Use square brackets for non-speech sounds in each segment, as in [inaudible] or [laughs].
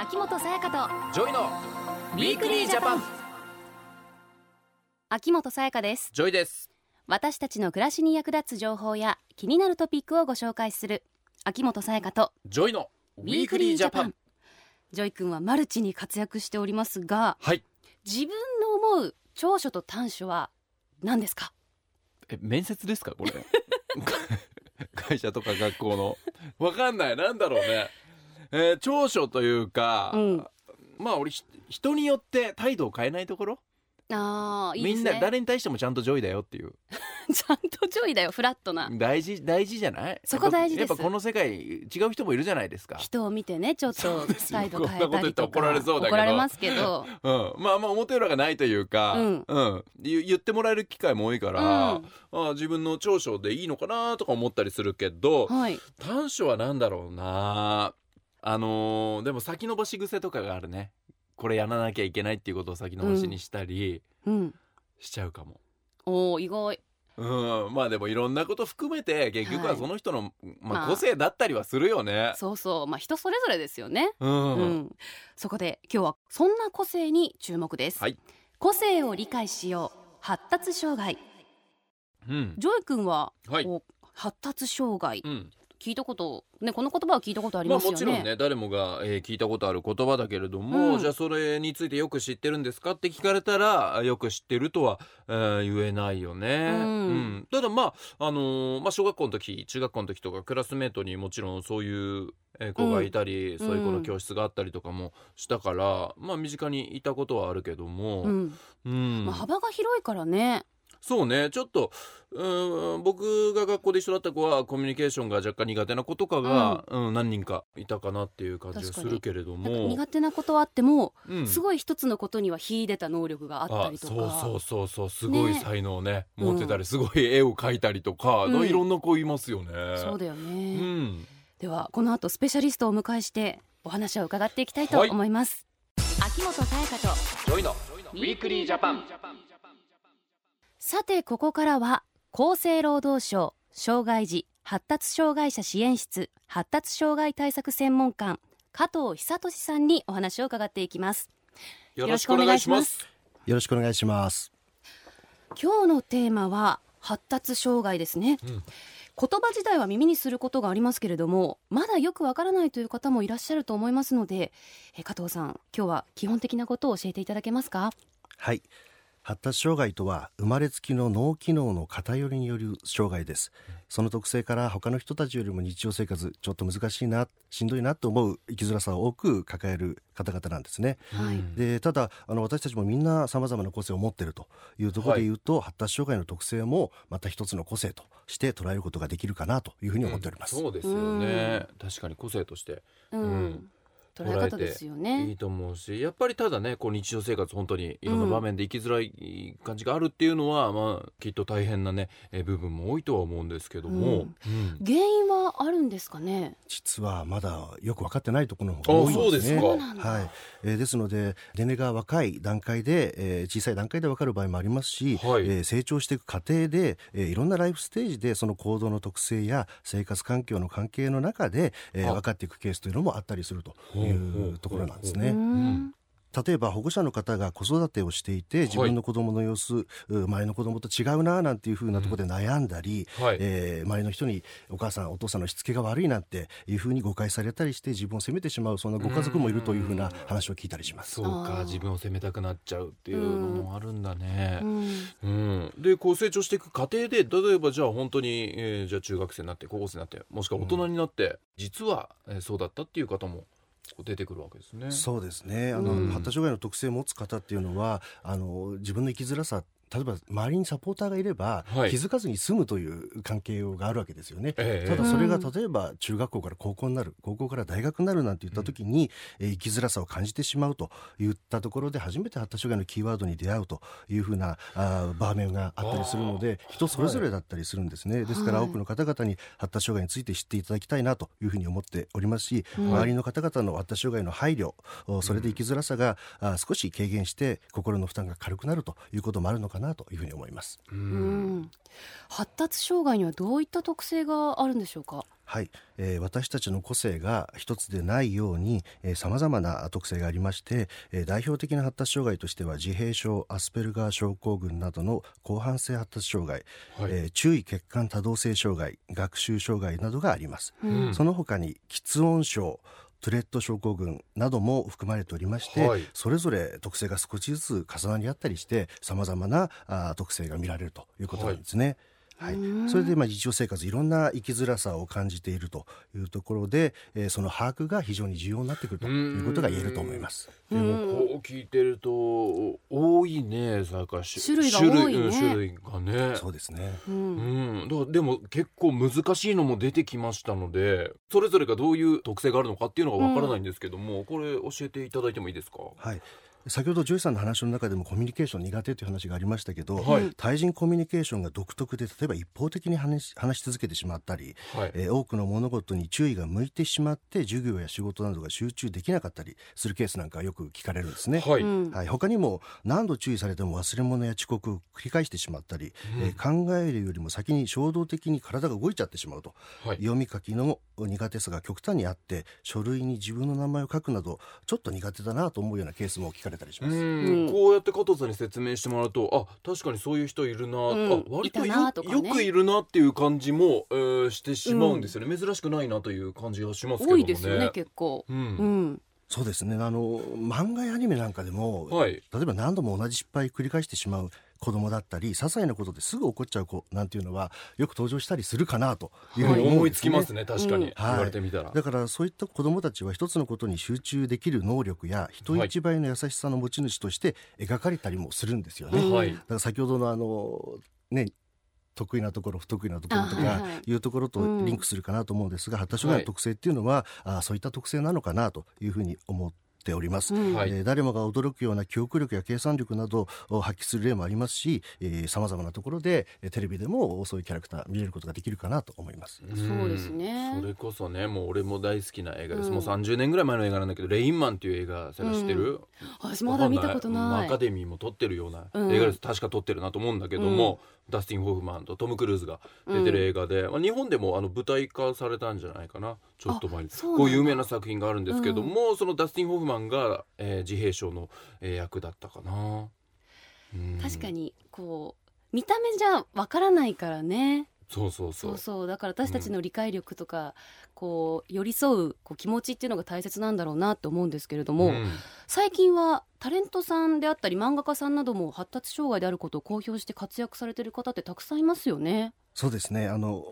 秋元才加と JOY の Weekly Japan。秋元才加です。 JOY です。私たちの暮らしに役立つ情報や気になるトピックをご紹介する秋元才加と JOY の Weekly Japan。JOY 君はマルチに活躍しておりますがはい。自分の思う長所と短所は何ですか？え面接ですかこれ。[laughs] 会社とか学校の。わかんない。なんだろうね、えー長所というか、うん。まあ俺ひ人によって態度を変えないところ？あーいいですね。みんな誰に対してもちゃんと JOY だよっていう。[laughs] ちゃんと JOY だよフラットな。大事大事じゃない？そこ大事です。やっぱこの世界違う人もいるじゃないですか。人を見てねちょっと態度変えこんなこと言ったりとか怒られそうだけど。怒られますけど。[laughs] うん、まあまあ表裏がないというか、うん。言言ってもらえる機会も多いから、うん。あ自分の長所でいいのかなとか思ったりするけどはい。短所は何だろうなあのーでも先延ばし癖とかがあるね。これやらなきゃいけないっていうことを先延ばしにしたりうん。しちゃうかも。おー意外。うん、まあでもいろんなこと含めて結局ははい。その人の、まあ、まあ。個性だったりはするよね。そうそう。まあ人それぞれですよね。うん。うん、そこで今日はそんな個性に注目です、はい。個性を理解しよう。発達障害。うん。 JOY 君は、はい。発達障害。うん聞いたことねこの言葉は聞いたことありまあますよね,、もちろんね誰もが、えー聞いたことある言葉だけれども、うん。じゃあそれについてよく知ってるんですかって聞かれたらあよく知ってるとは、えー言えないよね、うん。ただまああのーまあ、小学校の時中学校の時とかクラスメートにもちろんそういうえー子がいたり、そういう子の教室があったりとかもしたから、まあ身近にいたことはあるけども、うん。うん。まあ、幅が広いからねそうね。ちょっとうーん僕が学校で一緒だった子はコミュニケーションが若干苦手な子とかが、うん。何人かいたかなっていう感じがするけれども。苦手なことはあっても、うん。すごい一つのことには秀でた能力があったりとか。そうそうそうそう。すごいね。才能ね。うん。持ってたりすごい絵を描いたりとか、うんいろんな子いますよね。そうだよね、うん、ではこの後スペシャリストをお迎えしてお話を伺っていきたいと思います、秋元才加と JOY の Weekly Japan。さてここからは厚生労働省障害児発達障害者支援室発達障害対策専門官加藤久俊さんにお話を伺っていきますよろしくお願いします。よろしくお願いします。今日のテーマは発達障害ですね、うん言葉自体は耳にすることがありますけれどもまだよくわからないという方もいらっしゃると思いますのでえ加藤さん今日は基本的なことを教えていただけますか？はい。発達障害とは生まれつきの脳機能の偏りによる障害です。その特性から他の人たちよりも日常生活ちょっと難しいな、しんどいなと思う生きづらさを多く抱える方々なんですね。はいでただあの私たちもみんなさまざまな個性を持っているというところで言うと、発達障害の特性もまた一つの個性として捉えることができるかなというふうに思っております。そうですよね。確かに個性としてうん、うん捉え方ですよね。いいと思うし、やっぱりただね、こう日常生活本当にいろんな場面で生きづらい感じがあるっていうのは、まあきっと大変なね、えー部分も多いとは思うんですけども。うん。原因はあるんですかね？実はまだよく分かってないところの方が多いんですね。はい、えーですので年齢が若い段階で、えー小さい段階で分かる場合もありますし、はい。えー成長していく過程で、えーいろんなライフステージでその行動の特性や生活環境の関係の中で、えーあ。分かっていくケースというのもあったりするといほうところなんですうね。ん例えば保護者の方が子育てをしていて自分の子供の様子、う前の子供と違うななんていうふうなところで悩んだり、はい。えー周りの人にお母さんお父さんのしつけが悪いなんていうふうに誤解されたりして自分を責めてしまうそんなご家族もいるというふうな話を聞いたりします。そうあー。か自分を責めたくなっちゃうっていうのもあるんだね。う。ん。うん、でこう成長していく過程で例えばじゃあ本当に、えーじゃあ中学生になって高校生になってもしくは大人になって、実は、えーそうだったっていう方も出てくるわけですね。そうですねあの、うん発達障害の特性を持つ方っていうのはあの自分の生きづらさ例えば周りにサポーターがいれば、はい。気づかずに済むという関係があるわけですよね。ええただそれがうん例えば中学校から高校になる高校から大学になるなんて言った時に、えー生きづらさを感じてしまうといったところで初めて発達障害のキーワードに出会うというふうなあー場面があったりするので人それぞれだったりするんですね、ですからはい多くの方々に発達障害について知っていただきたいなというふうに思っておりますし、うん周りの方々の発達障害の配慮おそれで生きづらさがあー少し軽減して心の負担が軽くなるということもあるのかなというふうに思います。ううん。ん発達障害にはどういった特性があるんでしょうか？はい、えー私たちの個性が一つでないようにさまざまな特性がありまして、えー代表的な発達障害としては自閉症アスペルガー症候群などの広範性発達障害、はい。えー注意欠陥多動性障害学習障害などがあります、うん。その他に喫音症トゥレット症候群なども含まれておりまして、はいそれぞれ特性が少しずつ重なり合ったりしてさまざまなあー特性が見られるということなんですね。はいそれでまあ日常生活いろんな生きづらさを感じているというところで、えーその把握が非常に重要になってくるということが言えると思います。でもこう聞いてると多いねさやかし種類が多いね。種類,、がね。そうですね。うん。うん、だからでも結構難しいのも出てきましたのでそれぞれがどういう特性があるのかっていうのがわからないんですけども、これ教えていただいてもいいですか？はい。先ほど JOY さんの話の中でもコミュニケーション苦手という話がありましたけど、はい。対人コミュニケーションが独特で例えば一方的に話し話し続けてしまったり、はい、えー多くの物事に注意が向いてしまって授業や仕事などが集中できなかったりするケースなんかよく聞かれるんですね。はい、うん。はい、他にも何度注意されても忘れ物や遅刻を繰り返してしまったり、うん。えー考えるよりも先に衝動的に体が動いちゃってしまうと、はい。読み書きの苦手さが極端にあって書類に自分の名前を書くなどちょっと苦手だなと思うようなケースも聞かれたりしうます。ん。こうやって加藤さんに説明してもらうとあ確かにそういう人いるな、うん。あ割とね。よくいるなっていう感じも、えーしてしまうんですよね、珍しくないなという感じがしますけども多ねいですよね結構。ううんん。そうですね。あの漫画やアニメなんかでも、はい。例えば何度も同じ失敗繰り返してしまう子供だったり些細なことですぐ怒っちゃう子なんていうのはよく登場したりするかなというふうに思ね。思いつきますね。確かに、うん。言われてみたら、だからそういった子どもたちは一つのことに集中できる能力や人一倍の優しさの持ち主として描かれたりもするんですよね。うんはい。だから先ほどのあのね得意なところ不得意なところとかいはい。いうところとリンクするかなと思うんですが、発達障害の特性っていうのは、あそういった特性なのかなというふうに思っております。うん。はい。えー誰もが驚くような記憶力や計算力などを発揮する例もありますしさまざまなところでえーテレビでもそういうキャラクター見れることができるかなと思います。そうですね。それこそねもう俺も大好きな映画です、うん。もう30年ぐらい前の映画なんだけど「レインマン」っていう映画探してる、私まだ見たことない。アカデミーも撮ってるようなうん。映画です、確か撮ってるなと思うんだけども、ダスティン・ホフマンとトム・クルーズが出てる映画で、まあ、日本でもあの舞台化されたんじゃないかな。ちょっと前に。こう有名な作品があるんですけども、そのダスティン・ホフマンが、えー自閉症の、えー役だったかな、うん。確かにこう見た目じゃわからないからねそうそうそそううそう。だから私たちの理解力とか、こう寄り添うこう気持ちっていうのが大切なんだろうなと思うんですけれども、ん。最近はタレントさんであったり漫画家さんなども発達障害であることを公表して活躍されてる方ってたくさんいますよね。そうですね。あの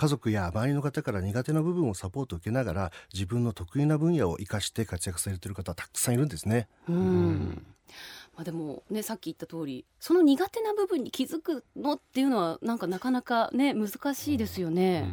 家族や周りの方から苦手な部分をサポートを受けながら自分の得意な分野を生かして活躍されている方はたくさんいるんですね。うんうんまあ、でもねさっき言った通りその苦手な部分に気づくのっていうのはなんかなかなかね難しいですよね。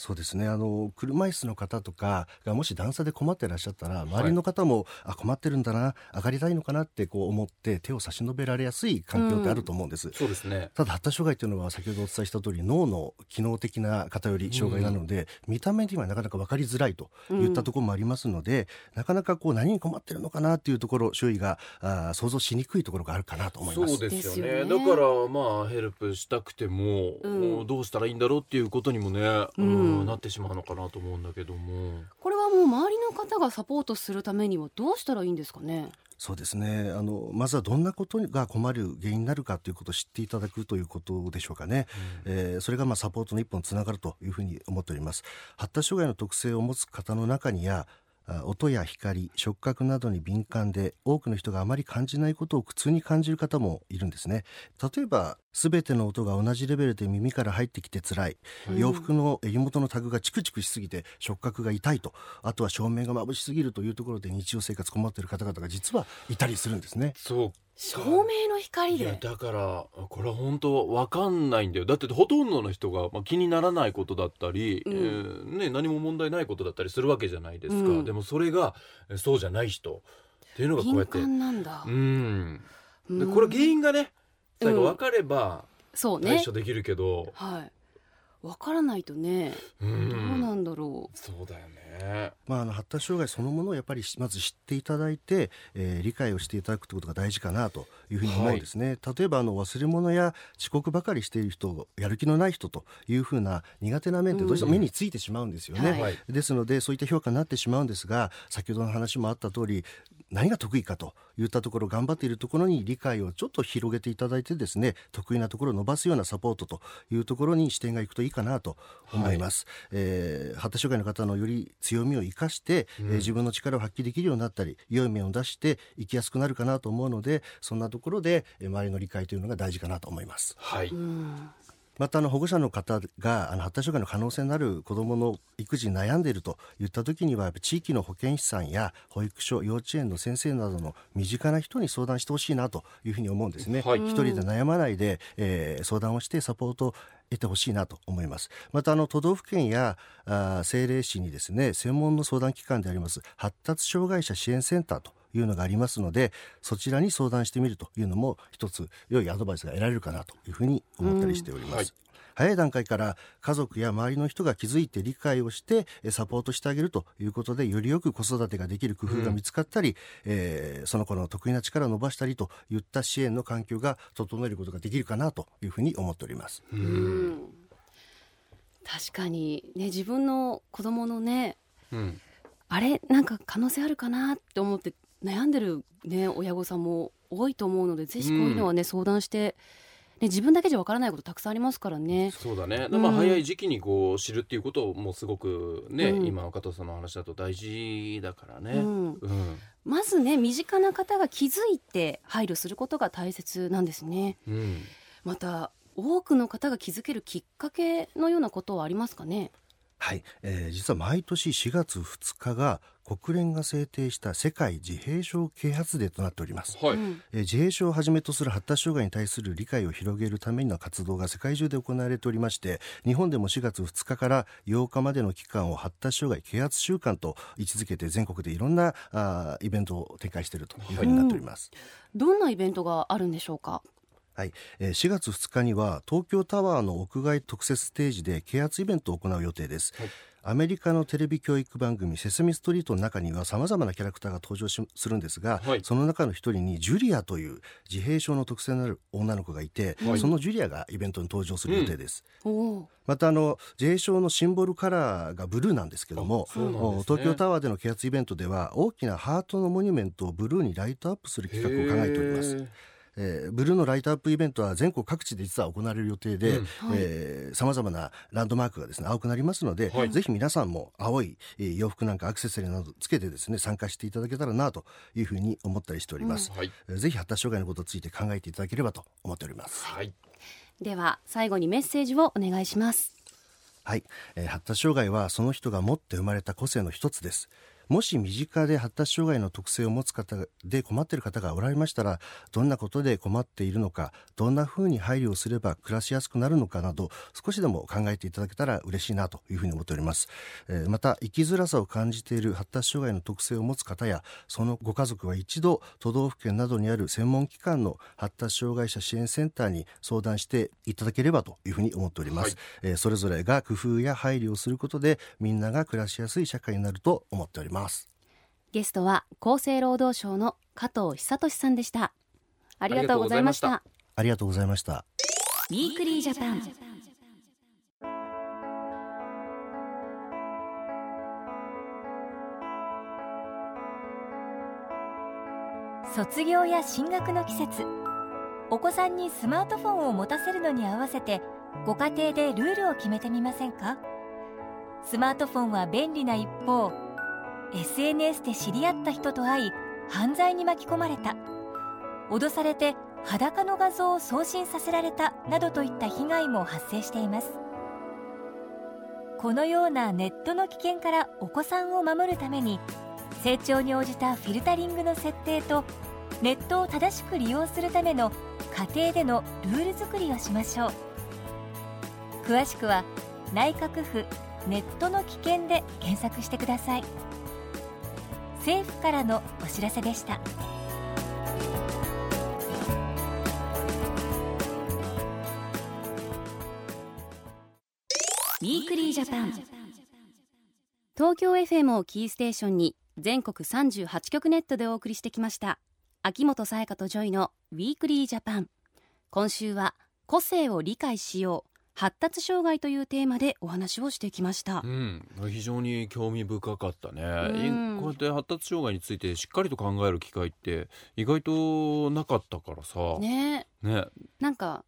そうですね。あの車椅子の方とかがもし段差で困ってらっしゃったら周りの方も、あ困ってるんだな上がりたいのかなってこう思って手を差し伸べられやすい環境ってあると思うんです。そうですね。ただ発達障害というのは先ほどお伝えした通り脳の機能的な偏り障害なので、見た目にはなかなか分かりづらいといったところもありますので、なかなかこう何に困ってるのかなっていうところ周囲があー想像しにくいところがあるかなと思います。そうですよね。だからまあヘルプしたくても、うん。もうどうしたらいいんだろうっていうことにもね、ううんんなってしまうのかなと思うんだけども。これはもう周りの方がサポートするためにはどうしたらいいんですかね？そうですね。あのまずはどんなことが困る原因になるかということを知っていただくということでしょうかね、えーそれがまあサポートの一本つながるというふうに思っております。発達障害の特性を持つ方の中にはあ音や光触覚などに敏感で多くの人があまり感じないことを苦痛に感じる方もいるんですね。例えば全ての音が同じレベルで耳から入ってきて辛い、うん。洋服の襟元のタグがチクチクしすぎて触覚が痛いと。あとは照明が眩しすぎるというところで日常生活困っている方々が実はいたりするんですね。そう照明の光いやで。だからこれは本当わかんないんだよ。だってほとんどの人が、まあ、気にならないことだったり、うん。えーね、何も問題ないことだったりするわけじゃないですか、うん。でもそれがえーそうじゃない人っていうのがこうや敏って。感なんだ。うん。でうん。これ原因がね最後うん分かればそうね対処。できるけど、はい。わからないとね、うどうんなんだろう。そうだよねね。まあ、あの発達障害そのものをやっぱりまず知っていただいて、えー理解をしていただくということが大事かなというふうに思うんですね、例えばあの忘れ物や遅刻ばかりしている人やる気のない人というふうな苦手な面ってどうしても目についてしまうんですよね、はい。はいですのでそういった評価になってしまうんですが先ほどの話もあった通り何が得意かといったところ頑張っているところに理解をちょっと広げていただいてですね得意なところを伸ばすようなサポートというところに視点がいくといいかなと思います、えー発達障害の方のより強みを生かして、えー自分の力を発揮できるようになったり良い面を出して生きやすくなるかなと思うのでそんなところで、えー周りの理解というのが大事かなと思います。はい、うんまたあの保護者の方があの発達障害の可能性のある子どもの育児に悩んでいるといった時にはやっぱ地域の保健師さんや保育所幼稚園の先生などの身近な人に相談してほしいなというふうに思うんですね。はい。一人で悩まないで、えー相談をしてサポートを得てほしいなと思います。またあの都道府県やあー政令市にですね専門の相談機関であります発達障害者支援センターというのがありますのでそちらに相談してみるというのも一つ良いアドバイスが得られるかなというふうに思ったりしております、うんはい。早い段階から家族や周りの人が気づいて理解をしてえサポートしてあげるということでよりよく子育てができる工夫が見つかったり、えーその子の得意な力を伸ばしたりといった支援の環境が整えることができるかなというふうに思っております。うん。確かにね自分の子供のねうん。あれ？なんか可能性あるかなって思って悩んでるね親御さんも多いと思うのでぜひこういうのはね、相談して、ね、自分だけじゃわからないことたくさんありますからね。そうだね、うんまあ早い時期にこう知るっていうこともすごくね、うん。今の加藤さんの話だと大事だからね、うん。うん。まずね身近な方が気づいて配慮することが大切なんですね。うん。また多くの方が気づけるきっかけのようなことはありますかね？はい、えー実は毎年4月2日が国連が制定した世界自閉症啓発デーとなっております。はい、うんえー自閉症をはじめとする発達障害に対する理解を広げるための活動が世界中で行われておりまして日本でも4月2日から8日までの期間を発達障害啓発週間と位置づけて全国でいろんなあーイベントを展開しているというふうになっております。どんなイベントがあるんでしょうか？はい、えー4月2日には東京タワーの屋外特設ステージで啓発イベントを行う予定です、はい。アメリカのテレビ教育番組「セスミストリート」の中にはさまざまなキャラクターが登場しするんですが、はい。その中の一人にジュリアという自閉症の特性のある女の子がいて、はい。そのジュリアがイベントに登場する予定です、おお。またあの自閉症のシンボルカラーがブルーなんですけどもね。お東京タワーでの啓発イベントでは大きなハートのモニュメントをブルーにライトアップする企画を考えております。へーえーブルーのライトアップイベントは全国各地で実は行われる予定でうん。さまざまなランドマークがですね青くなりますので、はい。ぜひ皆さんも青い、えー洋服なんかアクセサリーなどつけてですね参加していただけたらなというふうに思ったりしております、はい。えーぜひ発達障害のことについて考えていただければと思っております。はい。では最後にメッセージをお願いします。はい、えー発達障害はその人が持って生まれた個性の一つですもし身近で発達障害の特性を持つ方で困っている方がおられましたらどんなことで困っているのかどんなふうに配慮をすれば暮らしやすくなるのかなど少しでも考えていただけたら嬉しいなというふうに思っております、えーまた生きづらさを感じている発達障害の特性を持つ方やそのご家族は一度都道府県などにある専門機関の発達障害者支援センターに相談していただければというふうに思っております、はい。えーそれぞれが工夫や配慮をすることでみんなが暮らしやすい社会になると思っておりますゲストは厚生労働省の加藤久俊さんでした。ありがとうございました。ありがとうございました Weekly Japan。卒業や進学の季節お子さんにスマートフォンを持たせるのに合わせてご家庭でルールを決めてみませんか？スマートフォンは便利な一方 SNS で知り合った人と会い犯罪に巻き込まれた。脅されて裸の画像を送信させられたなどといった被害も発生しています。このようなネットの危険からお子さんを守るために成長に応じたフィルタリングの設定とネットを正しく利用するための家庭でのルール作りをしましょう。詳しくは内閣府ネットの危険で検索してください。政府からのお知らせでした。 Weekly Japan。東京 FM をキーステーションに全国38局ネットでお送りしてきました。秋元才加とジョイの Weekly Japan。今週は個性を理解しよう。発達障害というテーマでお話をしてきました。う、ん、非常に興味深かったね、うん。こうやって発達障害についてしっかりと考える機会って意外となかったからさ。ね。ね。なんか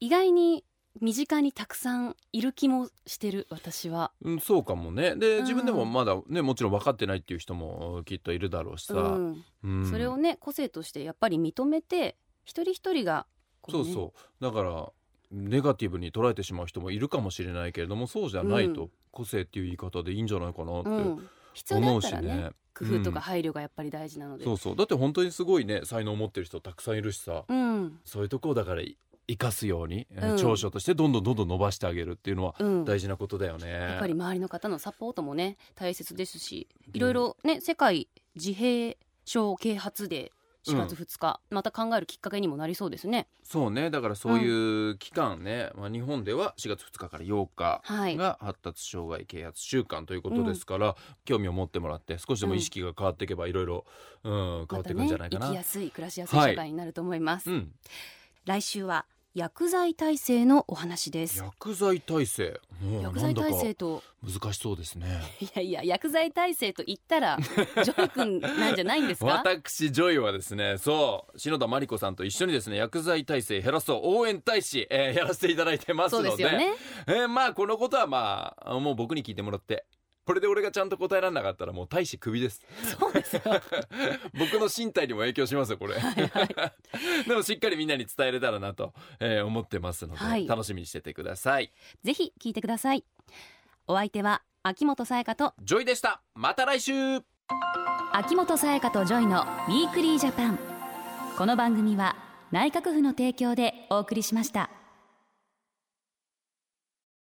意外に身近にたくさんいる気もしてる私は。うん、そうかもね。でうん。自分でもまだねもちろん分かってないっていう人もきっといるだろうしさ、うん。うん。それをね個性としてやっぱり認めて一人一人がこね。そうそう。だからネガティブに捉えてしまう人もいるかもしれないけれどもそうじゃないと、うん。個性っていう言い方でいいんじゃないかなって思うしね。ね。工夫とか配慮がやっぱり大事なので、そうそう。だって本当にすごいね才能を持ってる人たくさんいるしさ、うん。そういうとこをだから生かすように、えーうん。長所としてどんどんどんどん伸ばしてあげるっていうのはうん、大事なことだよね。やっぱり周りの方のサポートもね大切ですしいろいろね世界自閉症啓発デー4月2日、また考えるきっかけにもなりそうですね。そうね。だからそういう期間ね、まあ、日本では4月2日から8日はい。が発達障害啓発週間ということですから、興味を持ってもらって少しでも意識が変わっていけばいろいろうん変わっていくんじゃないかな。ね生きやすい暮らしやすい社会になると思います、うん、来週は薬剤耐性のお話です。薬剤耐性。薬剤耐性と。難しそうですね。[laughs] いやいや薬剤耐性と言ったら [laughs] ジョイ君なんじゃないんですか？私ジョイはですねそう篠田真理子さんと一緒にですね薬剤耐性減らそう応援大使、えーやらせていただいてますそうのでですよね。えーまあこのことはまあもう僕に聞いてもらってこれで俺がちゃんと答えられなかったらもう大使クビです。そうですよ。僕の身体にも影響しますよこれ。でもしっかりみんなに伝えれたらなと、えー思ってますので、はい。楽しみにしててください。ぜひ聞いてください。お相手は秋元才加とジョイでした。また来週。秋元才加とジョイの Weekly Japan この番組は内閣府の提供でお送りしました